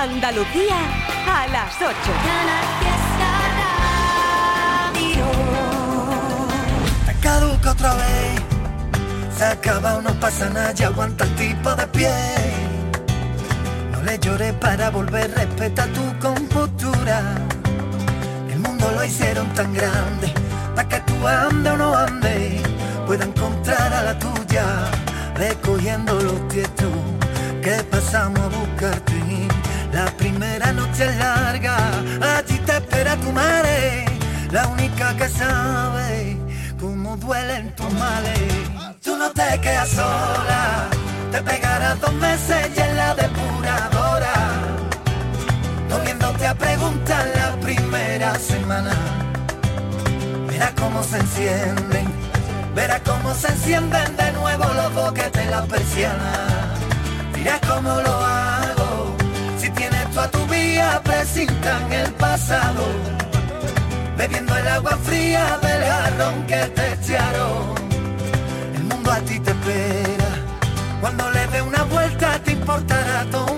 Andalucía a las 8. Te caduca otra vez. Se acaba, no pasa nada, ya aguanta el tipo de pie. No le llores para volver, respeta tu compostura. El mundo lo hicieron tan grande, para que tú ande o no ande, pueda encontrar a la tuya, recogiendo los tiestos que pasamos a buscarte. La primera noche es larga, allí te espera tu madre, la única que sabe cómo duelen tus males. Tú no te quedas sola, te pegarás dos meses y en la depuradora, no viéndote a preguntar la primera semana. Verás cómo se encienden, verás cómo se encienden de nuevo los boquetes en la persiana. Dirás cómo lo hago, presintan el pasado bebiendo el agua fría del jarrón que te echaron. El mundo a ti te espera, cuando le dé una vuelta te importará todo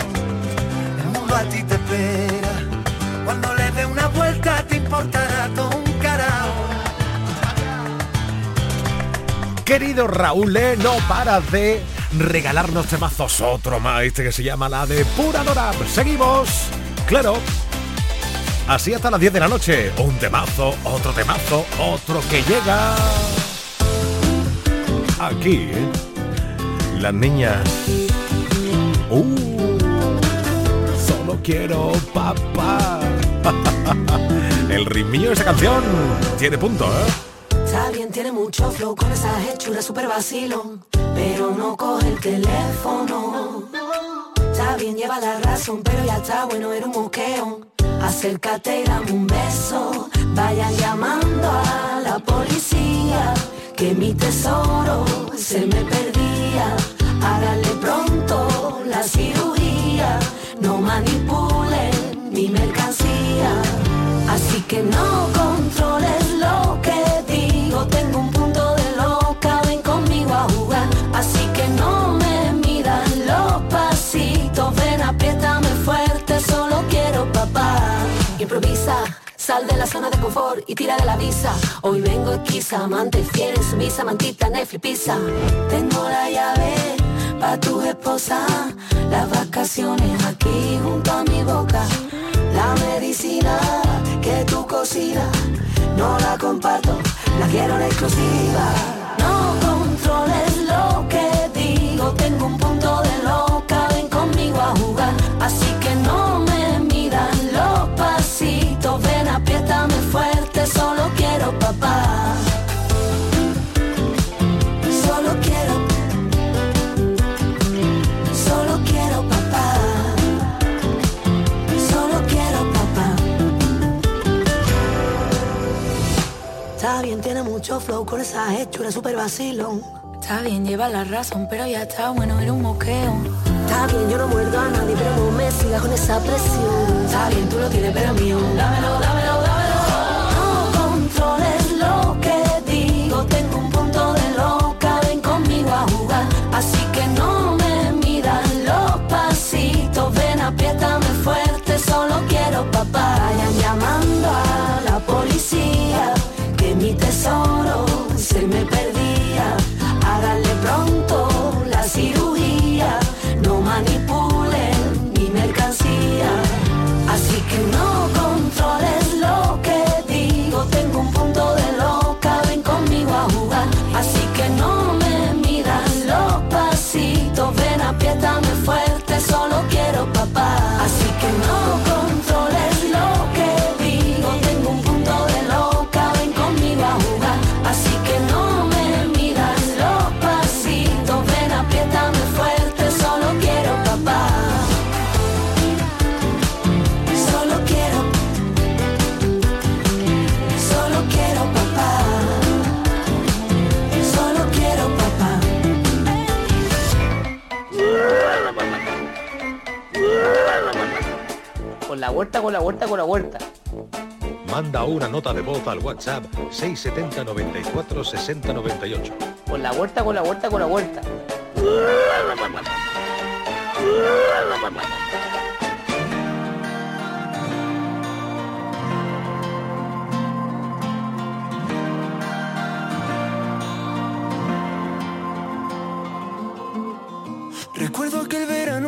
A ti te espera, cuando le dé una vuelta te importará todo un carajo. Querido Raúl, eh, no paras de regalarnos temazos. Otro más, este que se llama La Depuradora. Seguimos, claro. Así hasta las 10 de la noche. Un temazo, otro temazo, otro que llega. Aquí, ¿eh? las niñas. Uh, quiero papá. El ritmillo de esa canción tiene punto, ¿eh? Está bien, tiene mucho flow con esa hechura super vacilón, pero no coge el teléfono. Está bien, lleva la razón, pero ya está bueno, era un moqueo. Acércate y dame un beso. Vayan llamando a la policía, que mi tesoro se me perdía. Hágale pronto la cirugía, no manipulen mi mercancía. Así que no controles lo que digo, tengo un punto de loca, ven conmigo a jugar. Así que no me midan los pasitos, ven apriétame fuerte, solo quiero papá. Improvisa, Sal de la zona de confort y tira de la visa. Hoy vengo esquiza, amante fiel en su misa, mantita, Netflix, pizza. Tengo la llave pa' tu esposa. Las vacaciones aquí junto a mi boca. La medicina que tú cocinas, no la comparto, la quiero exclusiva. No controles lo que digo, tengo un mucho flow con esa hechura super vacilón. Está bien, lleva la razón, pero ya está bueno, era un moqueo. Está bien, yo no muerdo a nadie, pero no me sigas con esa presión. Está bien, tú lo tienes, pero mío. Dámelo, dámelo, mi tesoro se me perdía. Háganle pronto la cirugía, no manipulen mi mercancía. Así que no controles lo que digo, tengo un punto de loca, ven conmigo a jugar. Así que no me miran los pasitos, ven apriétame fuerte, solo quiero papá. Huerta, con la huerta, con la huerta. Manda una nota de voz al WhatsApp 670 94 60 98. Con la huerta, con la huerta, con la huerta. Recuerdo aquel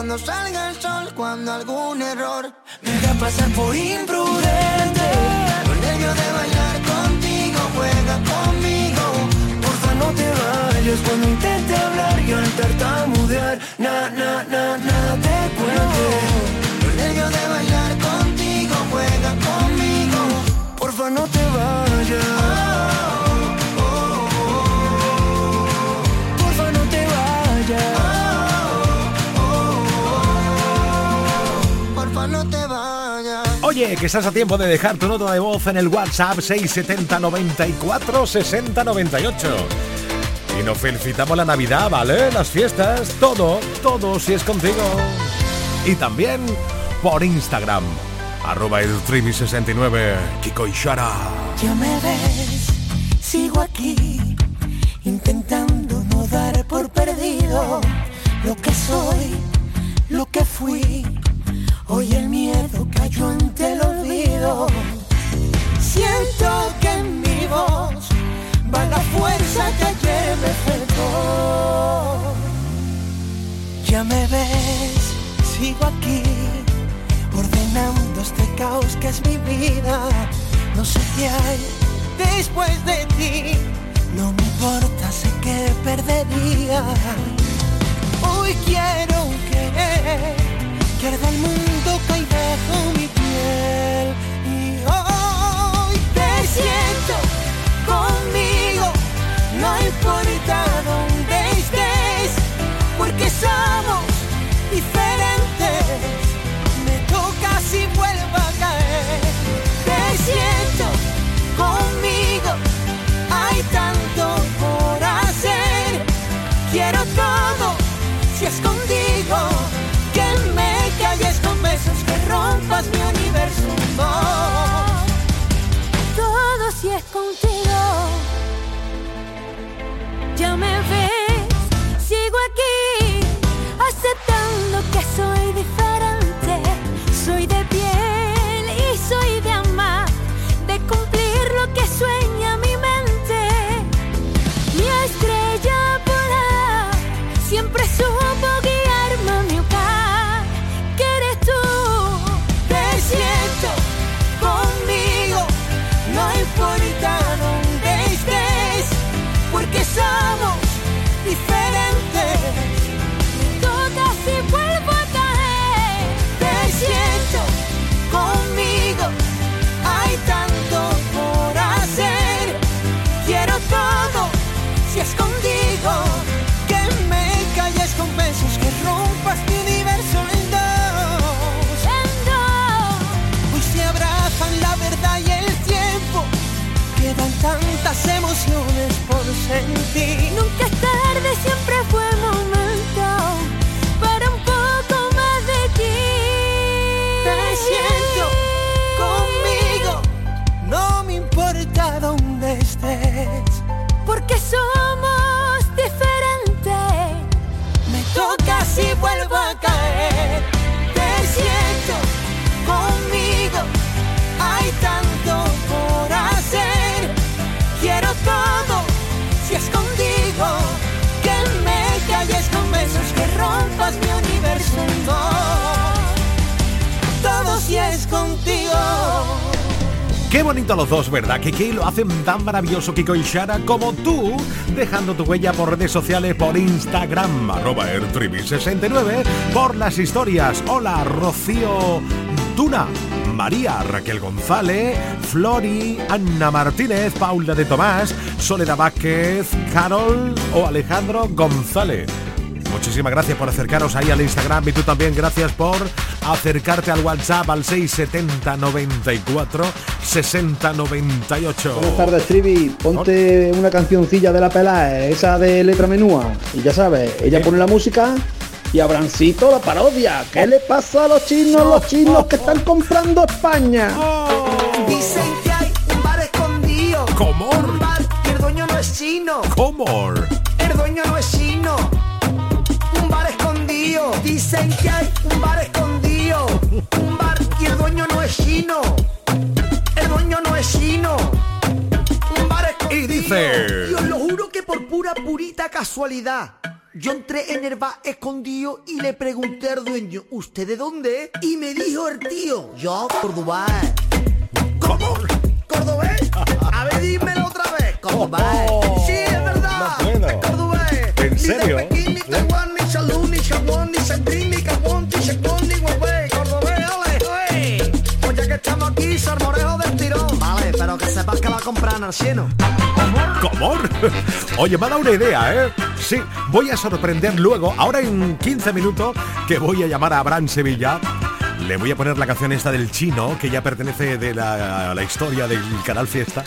cuando salga el sol, cuando algún error me haga pasar por imprudente. Con nervio de bailar contigo, juega conmigo. Porfa, no te vayas cuando intente hablar y al tartamudear, na, na, na, nada te cuente. Con nervio de bailar Que estás a tiempo de dejar tu nota de voz en el WhatsApp 670 94 60 98. Y nos felicitamos la Navidad, ¿vale? Las fiestas, todo, todo si es contigo. Y también por Instagram, arroba el 69 Kiko y Shara. Ya me ves, sigo aquí, intentando no dar por perdido lo que soy, lo que fui. Hoy el miedo cayó sigo aquí, ordenando este caos que es mi vida. No sé qué hay después de ti, no me importa, sé que perdería. Hoy quiero que, que arda el mundo cae bajo mi piel. Y hoy te siento mi universo. Todo si es contigo. Ya me ves, Nunca es tarde, contigo. Qué bonito los dos, ¿verdad? Que lo hacen tan maravilloso Kiko y Shara como tú, dejando tu huella por redes sociales, por Instagram, arroba ertribi69, por las historias. Hola, Rocío Tuna, María Raquel González, Flori, Ana Martínez, Paula de Tomás, Soledad Vázquez, Carol o Alejandro González. Muchísimas gracias por acercaros ahí al Instagram y tú también gracias por acercarte al WhatsApp al 670 94 60 98. Buenas tardes, Trivi. Ponte una cancioncilla de la pelada, esa de letra menúa. Y ya sabes, ella pone la música y Abrancito la parodia. ¿Qué le pasa a los chinos, los chinos que están comprando España? Dicen que hay un bar escondido. Un bar que el dueño no es chino. Comor. El dueño no es chino. Que hay un bar escondido, un bar y el dueño no es chino, el dueño no es chino, un bar escondido. Y dice... Y os lo juro que por pura purita casualidad. Yo entré en el bar escondido y le pregunté al dueño, ¿usted de dónde? Y me dijo el tío, yo, Cordobés. ¿Cómo? ¿Cordobés? A ver, dímelo otra vez. Cordobés. Oh, sí, es verdad. no puedo. Cordobés. ¿En Ni de serio? Pekín, ni Taiwán, Salud, ni Chabón, ni ni Gabón, ni ni Huawei. Cordobés, ole, ole. Pues ya que estamos aquí, salmorejo del tirón. Vale, pero que sepas que la compran al cielo. ¿Comor? Oye, me ha dado una idea, ¿eh? Sí, voy a sorprender luego, ahora en 15 minutos, que voy a llamar a Abraham Sevilla. Le voy a poner la canción esta del chino, que ya pertenece de la, a la historia del canal Fiesta.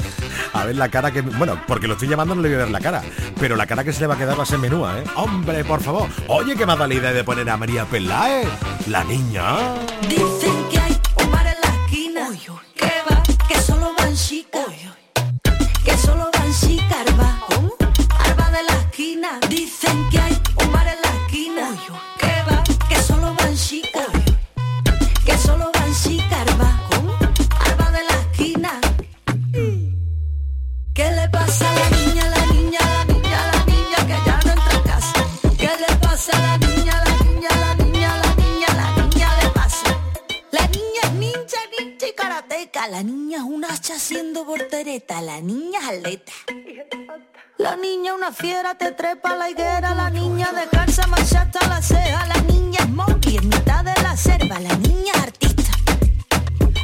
A ver la cara que... Bueno, porque lo estoy llamando no le voy a ver la cara. Pero la cara que se le va a quedar va a ser menúa, ¿eh? Hombre, por favor. Oye, que me ha dado la idea de poner a María Peláez. La niña. Dicen que hay un bar en la esquina que va, que solo van chicas, karateca. La niña es un hacha haciendo voltereta. La niña es atleta. La niña una fiera, te trepa a la higuera. La niña descansa, marcha hasta la ceja. La niña es monkey en mitad de la selva. La niña es artista.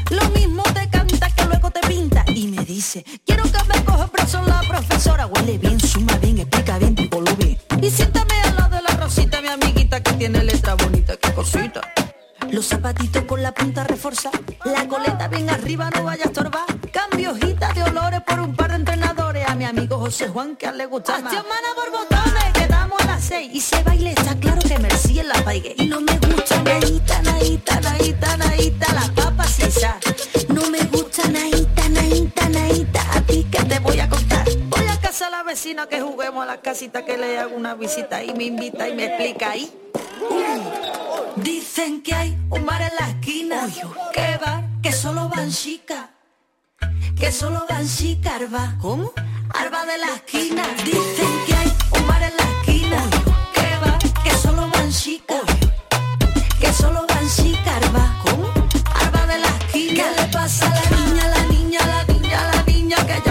Lo mismo te canta que luego te pinta y me dice, quiero que me coja preso la profesora. Huele bien, suma bien, explica bien, lo bien. Y siéntame al lado de la Rosita, mi amiguita que tiene letra bonita, qué cosita. Los zapatitos con la punta reforzada, la coleta bien arriba, no vaya a estorbar. Cambio hojita de olores por un par de entrenadores. A mi amigo José Juan que a él le gusta más. mana por botones, quedamos a las seis. Y se baile, está claro que Mercy en la paigue. Y no me gusta naíta, naíta, naíta, naíta, las papas sin sal. Vecina que juguemos a la casita que le hago una visita y me invita y me explica ahí. Dicen que hay un bar en la esquina. ¿Qué bar? Que solo van chicas. Que solo van chicas, arba. ¿Cómo? Arba de la esquina. Dicen que hay un bar en la esquina. ¿Qué bar? Que solo van chicas. Que solo van chicas, arba. ¿Cómo? Arba de la esquina. ¿Qué le pasa a la niña, la niña, la niña, la niña que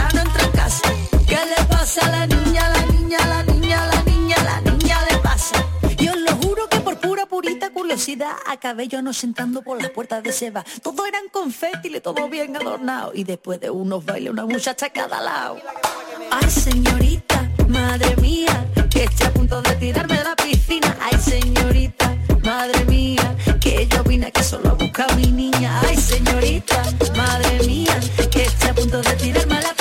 pasa a la niña, la niña, la niña, la niña, la niña le pasa? Yo lo juro que por pura purita curiosidad acabé yo no sentando por las puertas de Seba. Todo eran confeti, todo bien adornado. Y después de unos bailes, una muchacha a cada lado. Ay, señorita, madre mía, que estoy a punto de tirarme de la piscina. Ay, señorita, madre mía, que yo vine aquí solo a buscar a mi niña. Ay, señorita, madre mía, que estoy a punto de tirarme a la piscina.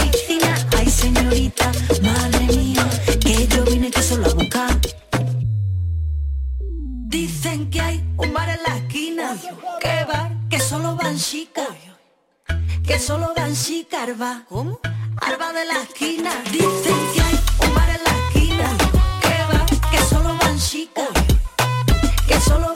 Señorita, madre mía, que yo vine aquí solo a buscar. Dicen que hay un bar en la esquina. ¿Qué bar? Que solo van chicas. Que solo van chicas, arba. ¿Cómo? Arba de la esquina. Dicen que hay un bar en la esquina. ¿Qué bar? Que solo van chicas. Que solo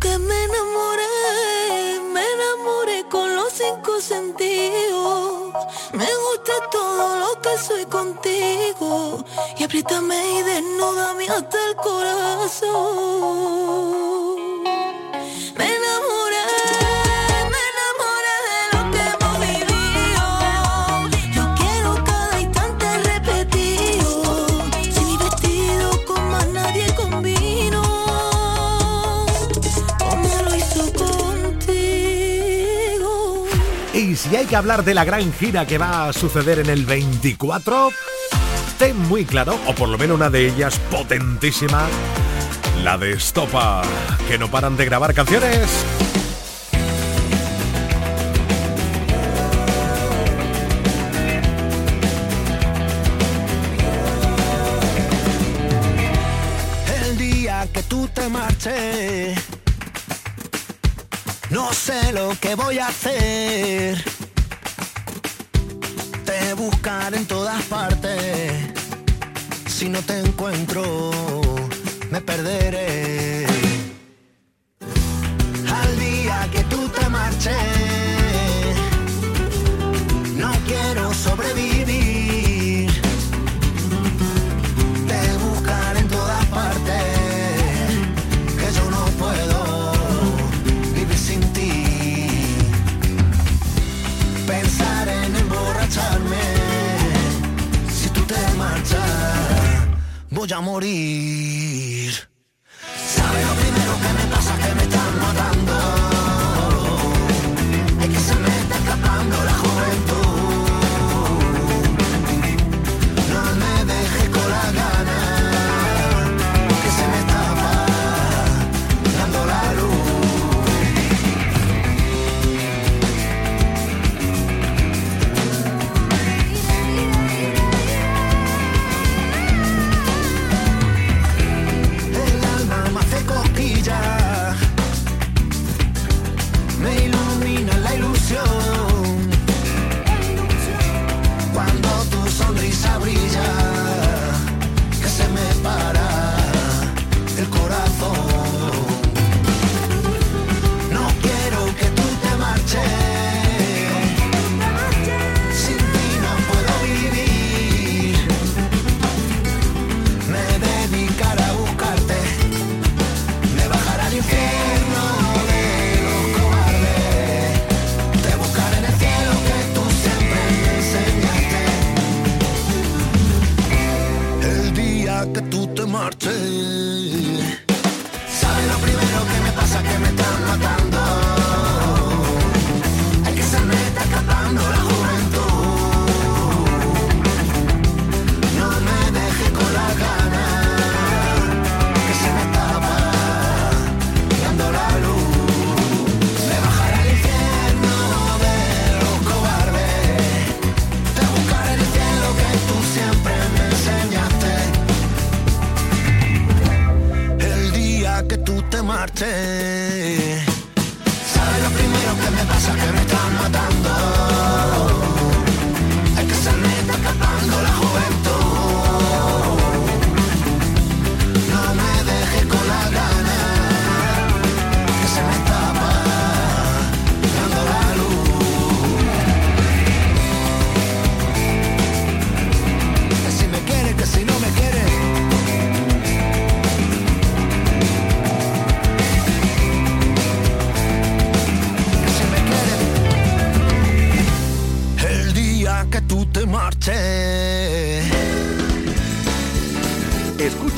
que me enamoré, me enamoré con los cinco sentidos. Me gusta todo lo que soy contigo. Y apriétame y desnúdame hasta el corazón. si hay que hablar de la gran gira que va a suceder en el 24, ten muy claro, o por lo menos una de ellas potentísima, la de Estopa, que no paran de grabar canciones. El día que tú te marches, no sé lo que voy a hacer buscar en todas partes. Si no te encuentro, me perderé. Al día que tú te marches voy a morir.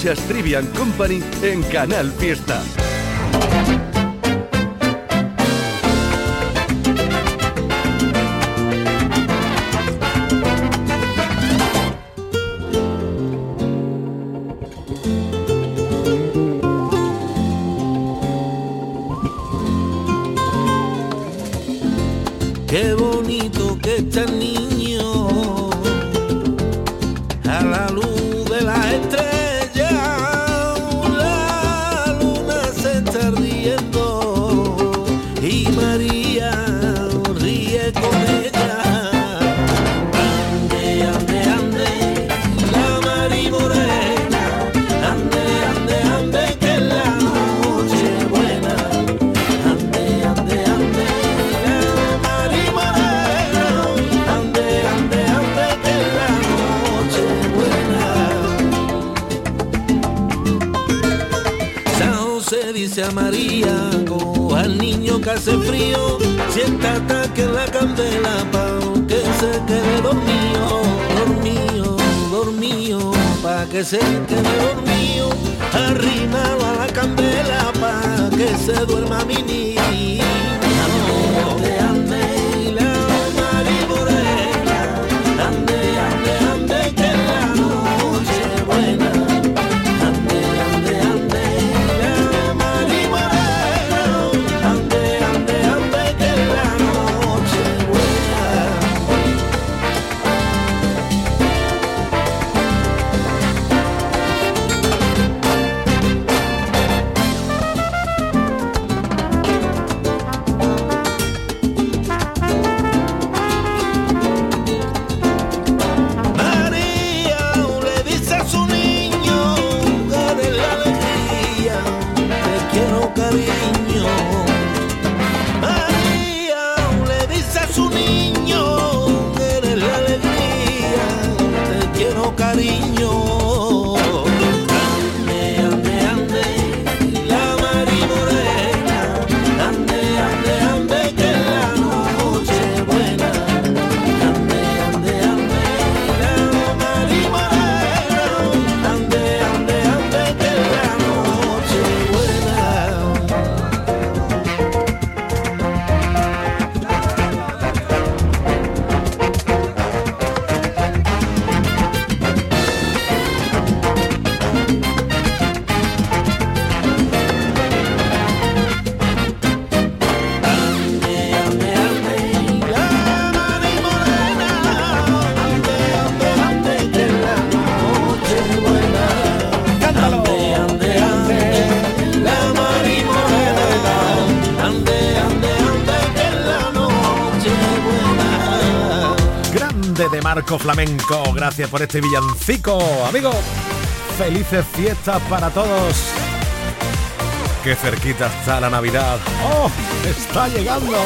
escuchas Trivian Company en Canal Fiesta. Flamenco. Gracias por este villancico, amigo. Felices fiestas para todos. Qué cerquita está la Navidad. ¡Oh! Está llegando.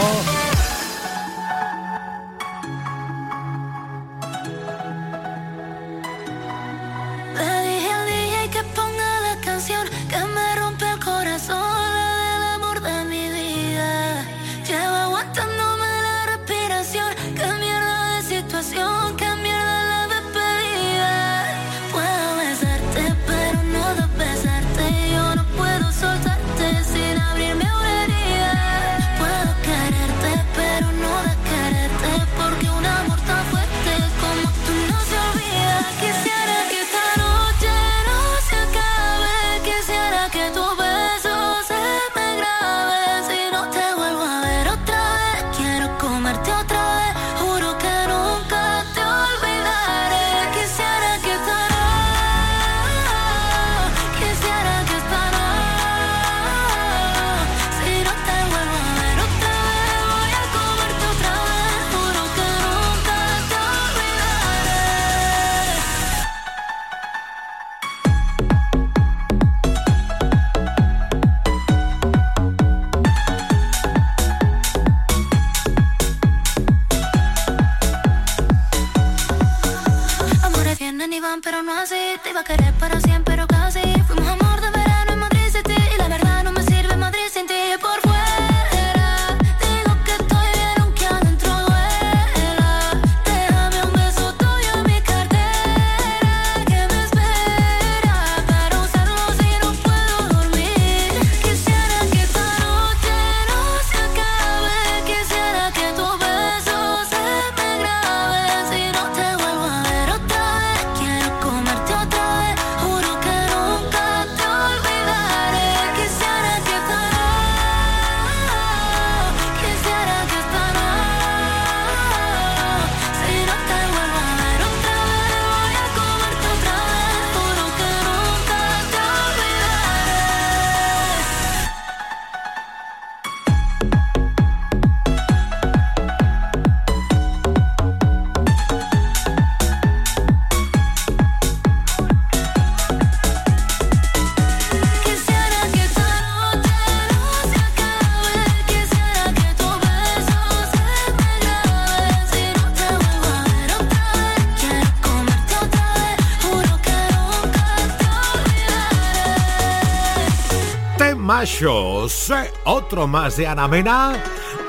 Otro más de Ana Mena.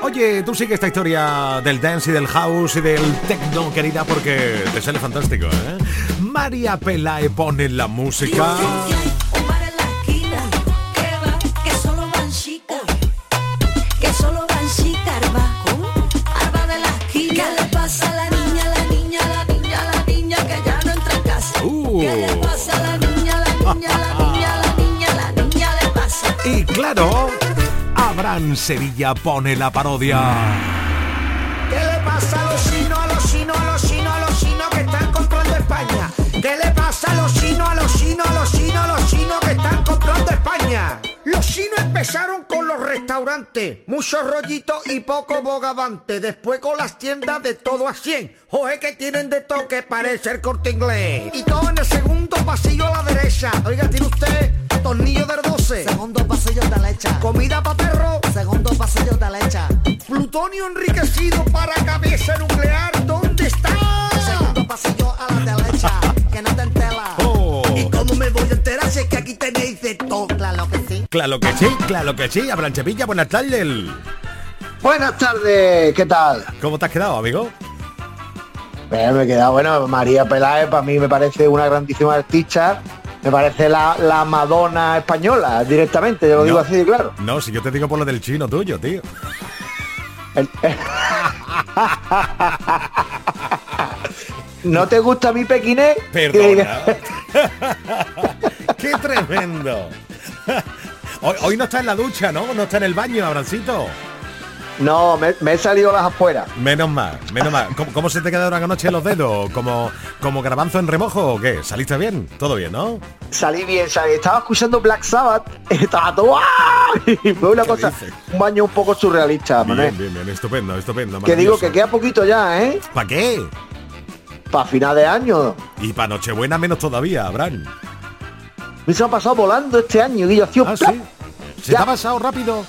Oye, tú sigue esta historia del dance y del house y del techno, querida, porque te sale fantástico, ¿eh? María Pelae pone la música. Sevilla pone la parodia. ¿Qué le pasa a los chinos, a los chinos, a los chinos, a los chinos que están comprando España? ¿Qué le pasa a los chinos, a los chinos, a los chinos, a los chinos que están comprando España? Los chinos empezaron con los restaurantes, muchos rollitos y poco bogavante. Después con las tiendas de todo a 100. Oje que tienen de todo que parece el corte inglés. Y todo en el segundo pasillo a la derecha. Claro que sí. Claro que sí, Sevilla, buenas tardes. Buenas tardes, ¿qué tal? ¿Cómo te has quedado, amigo? Eh, me he quedado, bueno, María Peláez para mí me parece una grandísima artista, me parece la, la Madonna española directamente, yo lo digo No. así de claro. No, si yo te digo por lo del chino tuyo, tío. El- ¿No te gusta mi pequinés? Perdona. ¡Qué tremendo! Hoy, hoy no está en la ducha, ¿no? No está en el baño, Abrancito. No, me, me he salido las afueras. Menos mal, menos mal. ¿Cómo, cómo se te quedaron anoche los dedos? ¿Como, ¿Como garbanzo en remojo o qué? ¿Saliste bien? Todo bien, ¿no? Salí bien, salí. Estaba escuchando Black Sabbath, estaba todo... ¡ah! Y fue una cosa, un baño un poco surrealista, Manuel. Bien, bien, bien. Estupendo, estupendo. Que digo que queda poquito ya, ¿eh? ¿Para qué? Para final de año. Y para Nochebuena menos todavía, Abraham. Me se ha pasado volando este año, Guillo. ¿Ah, sí? ¿Se te ha pasado rápido?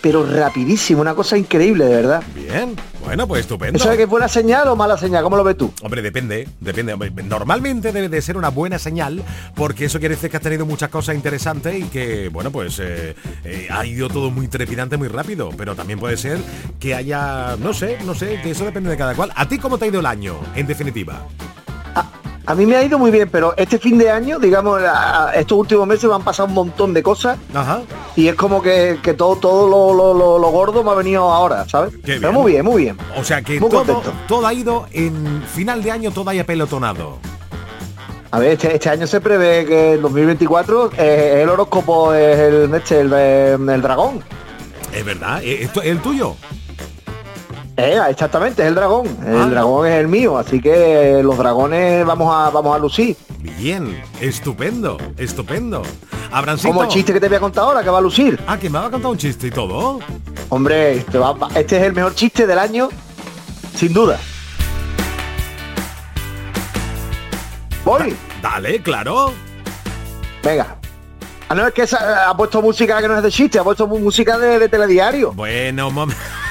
Pero rapidísimo, una cosa increíble, de verdad. Bien. Bueno, pues estupendo. ¿Eso es que es buena señal o mala señal? ¿Cómo lo ves tú? Hombre, depende, depende. Normalmente debe de ser una buena señal porque eso quiere decir que has tenido muchas cosas interesantes y que, bueno, pues eh, eh, ha ido todo muy trepidante, muy rápido. Pero también puede ser que haya, no sé, no sé, que eso depende de cada cual. ¿A ti cómo te ha ido el año, en definitiva? A mí me ha ido muy bien, pero este fin de año, digamos, a- estos últimos meses me han pasado un montón de cosas Ajá. y es como que, que todo todo lo, lo- lo- lo gordo me ha venido ahora, ¿sabes? Pero muy bien, muy bien. O sea que Muy todo, contento. todo ha ido en final de año, todo haya pelotonado. A ver, este, este año se prevé que en 2024 eh, el horóscopo es el, este, el, eh, el dragón. Es verdad, ¿Eh, ¿esto es el tuyo? Eh, exactamente, es el dragón. El Ah. dragón es el mío, así que los dragones vamos a, vamos a lucir. Bien, estupendo, estupendo. Abrancito. Como el chiste que te voy a contar ahora, que va a lucir. Ah, que me va a contar un chiste y todo. Hombre, este, va- este es el mejor chiste del año, sin duda. Voy, Dale, claro. venga. Ah, no, es que esa- ha puesto música que no es de chiste, ha puesto música de, de telediario. Bueno, mom- Ah,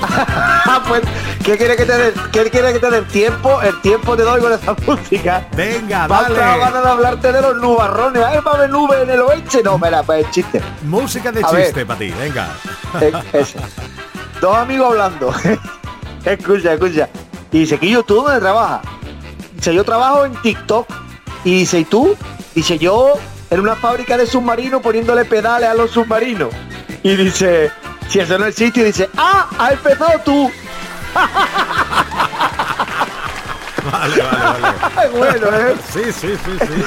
pues, ¿qué quiere que te dé? ¿Qué quiere que te tiempo? El tiempo te doy con esa música. venga, dale. ganas de hablarte de los nubarrones. Ay, va a haber nubes en el oeste. No, mira, pues chiste. Música de A chiste para ti, venga. Eh. Dos amigos hablando. escucha, escucha. Y dice, Quillo, ¿tú dónde trabajas? Dice, yo trabajo en TikTok. Y dice, ¿y tú? Dice, yo en una fábrica de submarinos poniéndole pedales a los submarinos. Y dice, si eso no existe, y dice, ¡ah! ¡Has empezado tú! Vale, vale, vale. Ay, bueno, ¿eh? Sí, sí, sí, sí.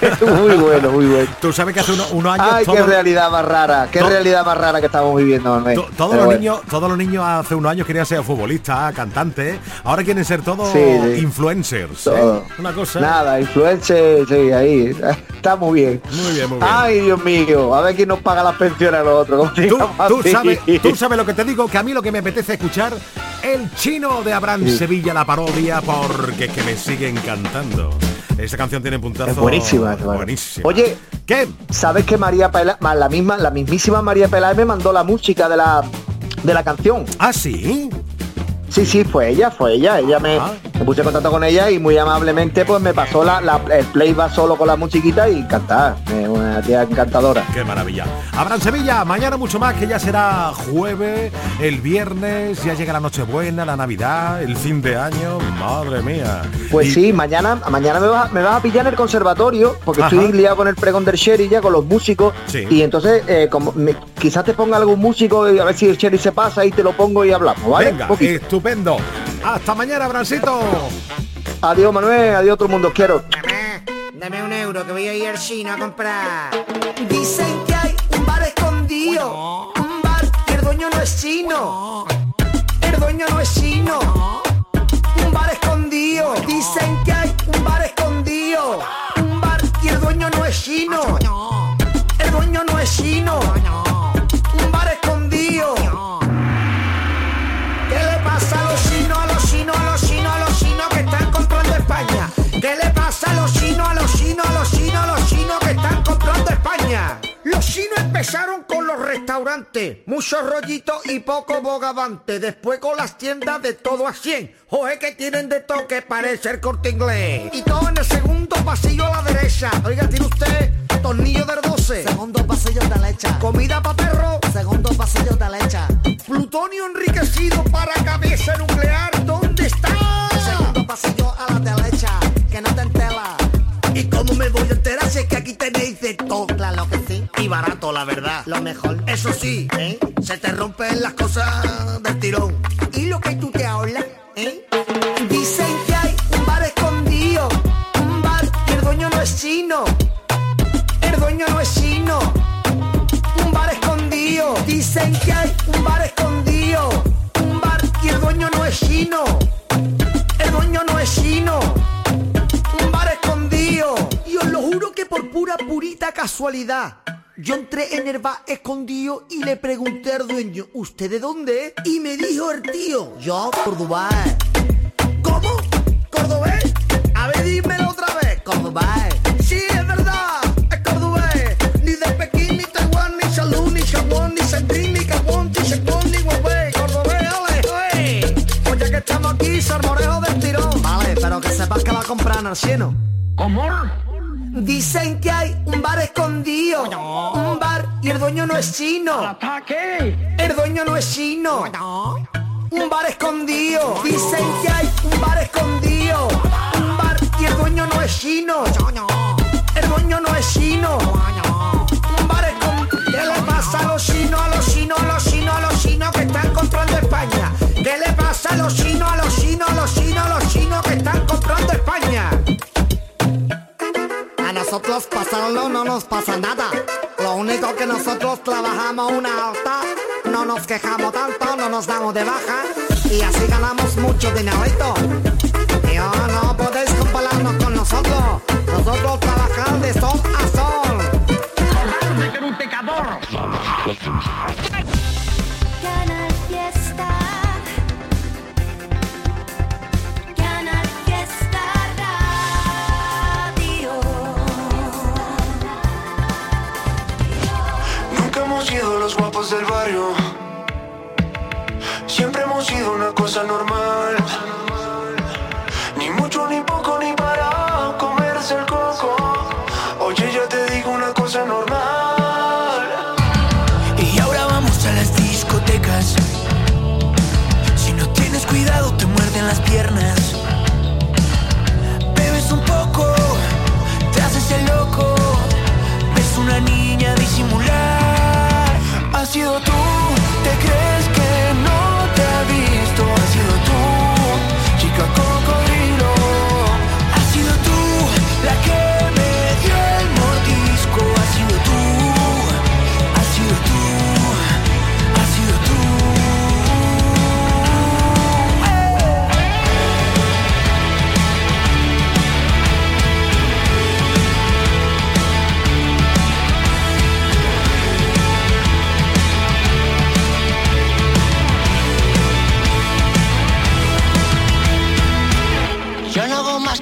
muy bueno, muy bueno. Tú sabes que hace uno- unos años Ay, qué realidad más rara, qué realidad más rara que estamos viviendo, Manuel. to- todos Pero los bueno. niños, todos los niños hace unos años querían ser futbolistas, cantantes, ahora quieren ser todos Sí, sí. influencers. ¿eh? Todo. Una cosa. Nada, influencer, sí, ahí. Está muy bien. Muy bien, muy bien. Ay, Dios mío, a ver quién nos paga las pensiones a los otros. Tú, sabes, tú sabes lo que te digo, que a mí lo que me apetece escuchar el chino de Abraham Sí. Sevilla, la parodia, porque es que me sigue encantando. Esta canción tiene puntazo. Es buenísima, buenísima. Oye, ¿qué? ¿sabes que María Peláez, la misma, la mismísima María Peláez me mandó la música de la de la canción? Ah, sí. Sí, sí, fue ella, fue ella. Ella me, Ah. me puse en contacto con ella y muy amablemente pues me pasó la, la- el playback solo con la musiquita y cantar. Una- una tía encantadora. Qué maravilla. Abraham Sevilla, mañana mucho más, que ya será jueves, el viernes, ya llega la Nochebuena, la Navidad, el fin de año, madre mía. Pues Y- sí, mañana, mañana me vas, me vas a pillar en el conservatorio, porque Ajá. estoy liado con el pregón del Sherry ya, con los músicos. Sí. Y entonces, eh, como me- quizás te ponga algún músico y a ver si el Sherry se pasa y te lo pongo y hablamos, ¿vale? Venga, estupendo. Hasta mañana, Abrancito. Adiós, Manuel, adiós, todo el mundo, quiero. Dame un euro que voy a ir al chino a comprar. Dicen que hay un bar escondido, un bar y el dueño no es chino. El dueño no es chino. Un bar escondido. Dicen que hay un bar escondido, un bar y el dueño no es chino. El dueño no es chino. Empezaron con los restaurantes, muchos rollitos y poco bogavante. Después con las tiendas de todo a 100. Oje que tienen de toque, parece el corte inglés. Y todo en el segundo pasillo a la derecha. Oiga, tiene usted tornillo del 12. Segundo pasillo de leche. Comida para perro. Segundo pasillo de leche. Plutonio enriquecido para cabeza nuclear. ¿Dónde está? Segundo pasillo a la derecha. ¿Y cómo me voy a enterar si es que aquí tenéis de todo? Claro que sí. Y barato, la verdad. Lo mejor. Eso sí, ¿eh? se te rompen las cosas del tirón. ¿Y lo que tú casualidad. Yo entré en el bar escondido y le pregunté al dueño, ¿usted de dónde? Y me dijo el tío, yo Dubái. ¿Cómo? ¿Cordobés? A ver, dímelo otra vez. Cordobés. Sí, es verdad, es cordobés. Ni de Pekín, ni Taiwán, ni Salud, ni Jabón, ni Sendrín, ni Gabón, ni Secón, ni Huawei. Cordobés, ole, ole. Pues ya que estamos aquí, salmorejo del tirón. Vale, pero que sepas que la compran al chino. Dicen que hay un bar escondido, un bar y el dueño no es chino. El dueño no es chino. Un bar escondido. Dicen que hay un bar escondido, un bar y el dueño no es chino. El dueño no es chino. Un bar escondido. ¿Qué le pasa a los chinos, a los chinos, a los chinos, a los chinos que están comprando España? ¿Qué le pasa a los chinos, a los chinos, a los chinos, a los chinos que están comprando España? Nosotros pasarlo no nos pasa nada. Lo único que nosotros trabajamos una alta, no nos quejamos tanto, no nos damos de baja y así ganamos mucho dinerito. Y ahora no podéis compararnos con nosotros. Nosotros trabajamos de sol a sol. Canal Fiesta. Guapos del barrio. Siempre hemos sido una cosa normal. Ha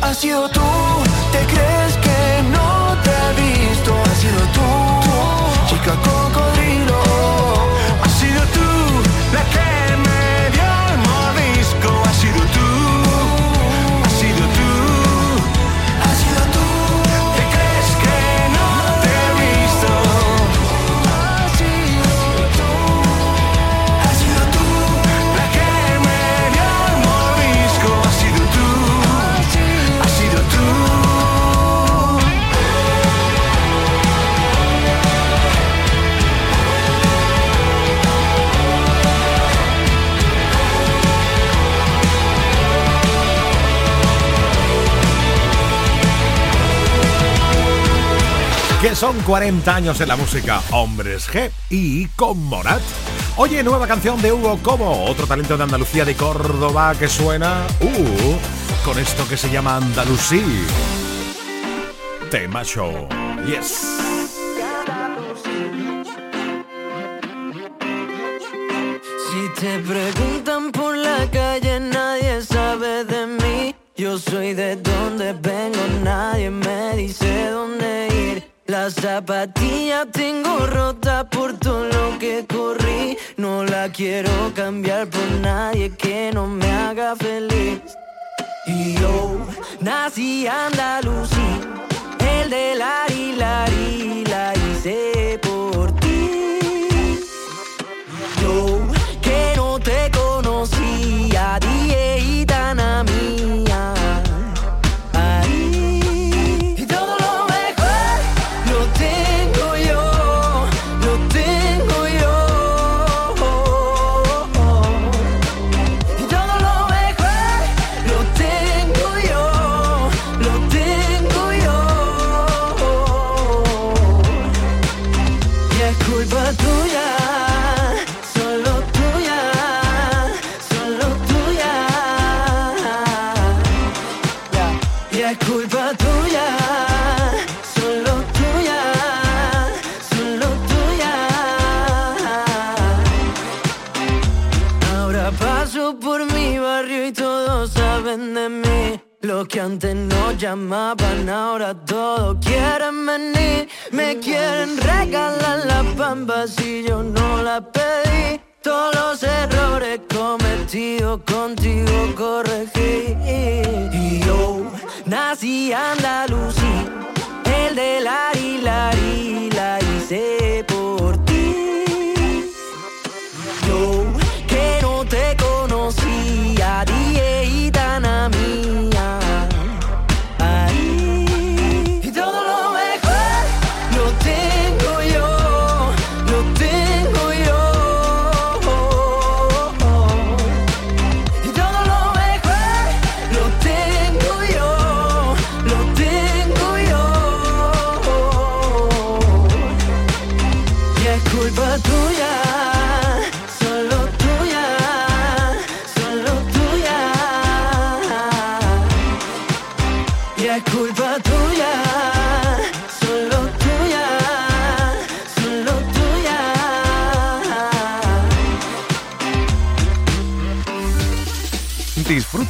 Has sido tú, te crees que no te he visto. Has sido tú, chica cocodrilo. Has sido tú la que 40 años en la música Hombres G y con Morat. Oye, nueva canción de Hugo Como, otro talento de Andalucía de Córdoba que suena uh, con esto que se llama Andalusí. Tema show. Yes. Si te preguntan por la calle, nadie sabe de mí. Yo soy de donde vengo, nadie me zapatilla tengo rota por todo lo que corrí. No la quiero cambiar por nadie que no me haga feliz. Y yo nací andalusí, el de la la la hice por ti. Yo que no te conocía, dije gitana mía. Todos quieren venir. Me quieren regalar la pampa si yo no la pedí. Todos los errores cometidos contigo corregí. Y yo nací andalusí, el de la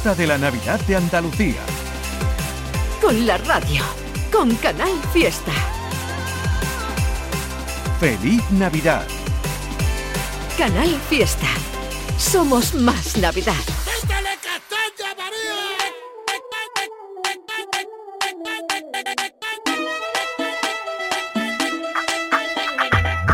De la Navidad de Andalucía. Con la radio, con Canal Fiesta. ¡Feliz Navidad! Canal Fiesta. Somos más Navidad.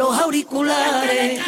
Los auriculares.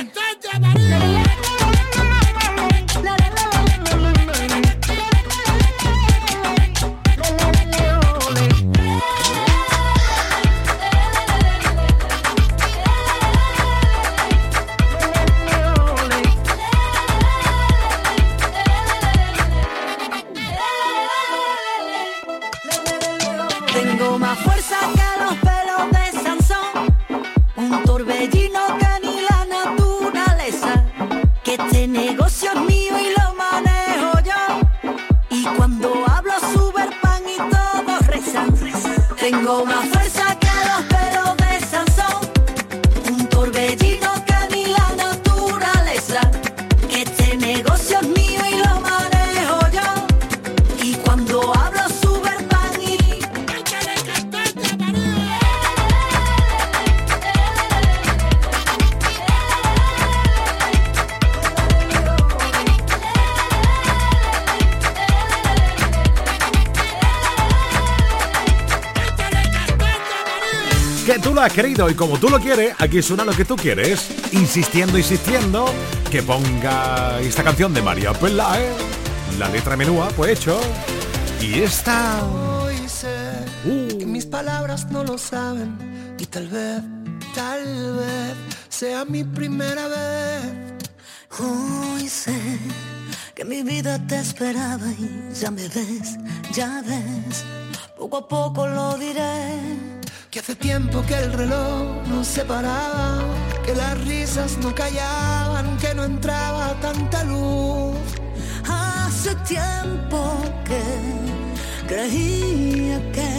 Has querido y como tú lo quieres, aquí suena lo que tú quieres. Insistiendo, insistiendo, que ponga esta canción de María Pelae, la letra menúa, pues hecho. Y esta. Hoy sé que mis palabras no lo saben y tal vez, tal vez sea mi primera vez. Hoy sé que mi vida te esperaba y ya me ves, ya ves, poco a poco que el reloj no se paraba, que las risas no callaban, que no entraba tanta luz. Hace tiempo que creía que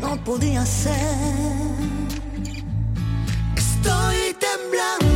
no podía ser. Estoy temblando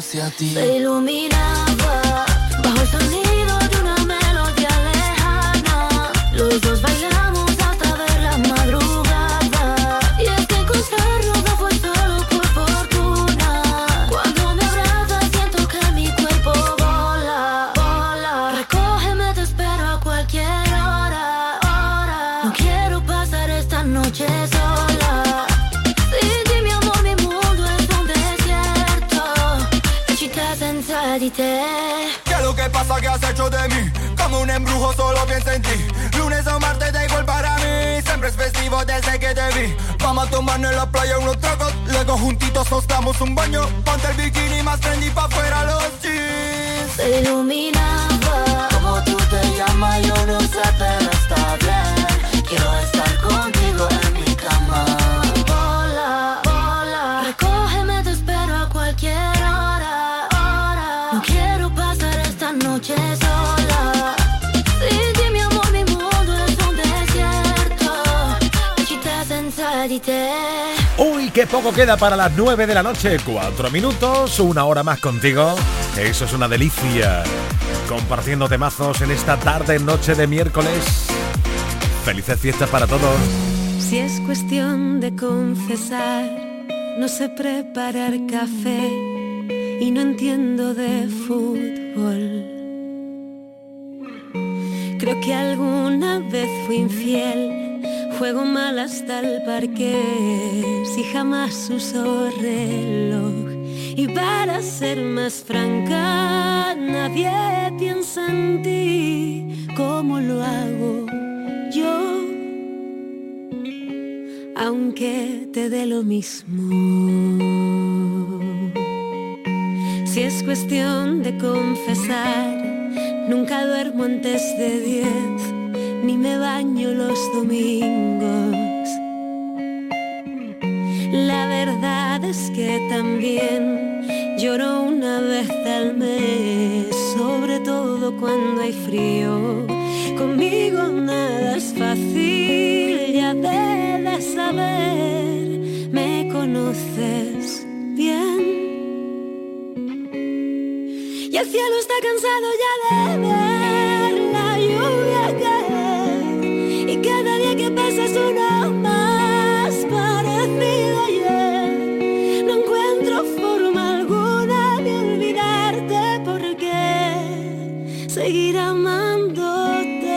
hacia ti Se iluminaba bajo el sonido de una melodía lejana. Los dos bailamos Vamos a tomarnos en la playa unos tragos. Luego juntitos nos damos un baño. Ponte el bikini más trendy pa' fuera los jeans. Se iluminaba. Como tú te llamas yo no sé pero está bien. Quiero estar Uy, qué poco queda para las 9 de la noche. Cuatro minutos, una hora más contigo. Eso es una delicia. Compartiendo temazos en esta tarde, noche de miércoles. Felices fiestas para todos. Si es cuestión de confesar, no sé preparar café y no entiendo de fútbol. Creo que alguna vez fui infiel, juego mal hasta el parque, si jamás uso reloj. Y para ser más franca, nadie piensa en ti como lo hago yo aunque te dé lo mismo. Si es cuestión de confesar, nunca duermo antes de diez, ni me baño los domingos. La verdad es que también lloro una vez al mes, sobre todo cuando hay frío. Conmigo nada es fácil, ya debes saber, me conoces bien. Y el cielo está cansado ya de ver es uno más parecido ayer. No encuentro forma alguna de olvidarte porque seguir amándote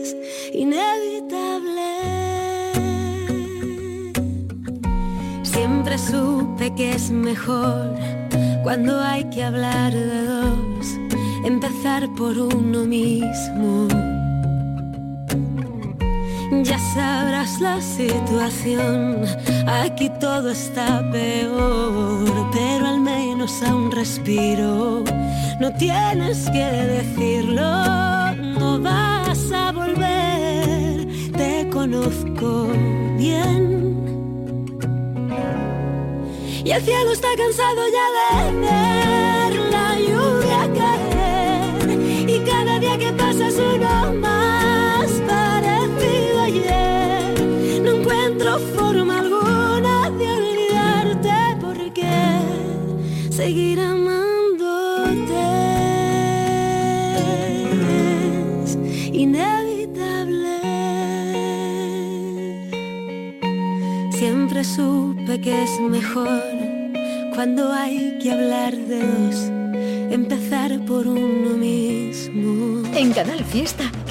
es inevitable. Siempre supe que es mejor cuando hay que hablar de dos, empezar por uno mismo. Ya sabrás la situación, aquí todo está peor, pero al menos aún respiro. No tienes que decirlo, no vas a volver, te conozco bien. Y el cielo está cansado ya de seguir amándote inevitable. Siempre supe que es mejor cuando hay que hablar de dos, empezar por uno mismo. En Canal Fiesta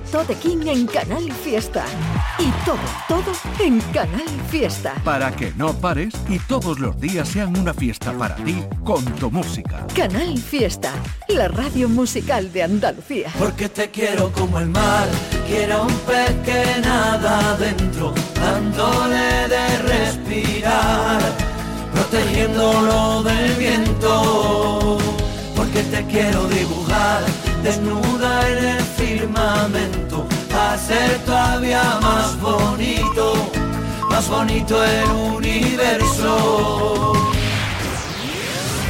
Tote King en Canal Fiesta. Y todo, todo en Canal Fiesta. Para que no pares y todos los días sean una fiesta para ti con tu música. Canal Fiesta, la radio musical de Andalucía. Porque te quiero como el mar, quiero un pez que nada adentro, dándole de respirar, protegiéndolo del viento. Porque te quiero dibujar, desnuda en el firmamento, a ser todavía más bonito, más bonito el universo.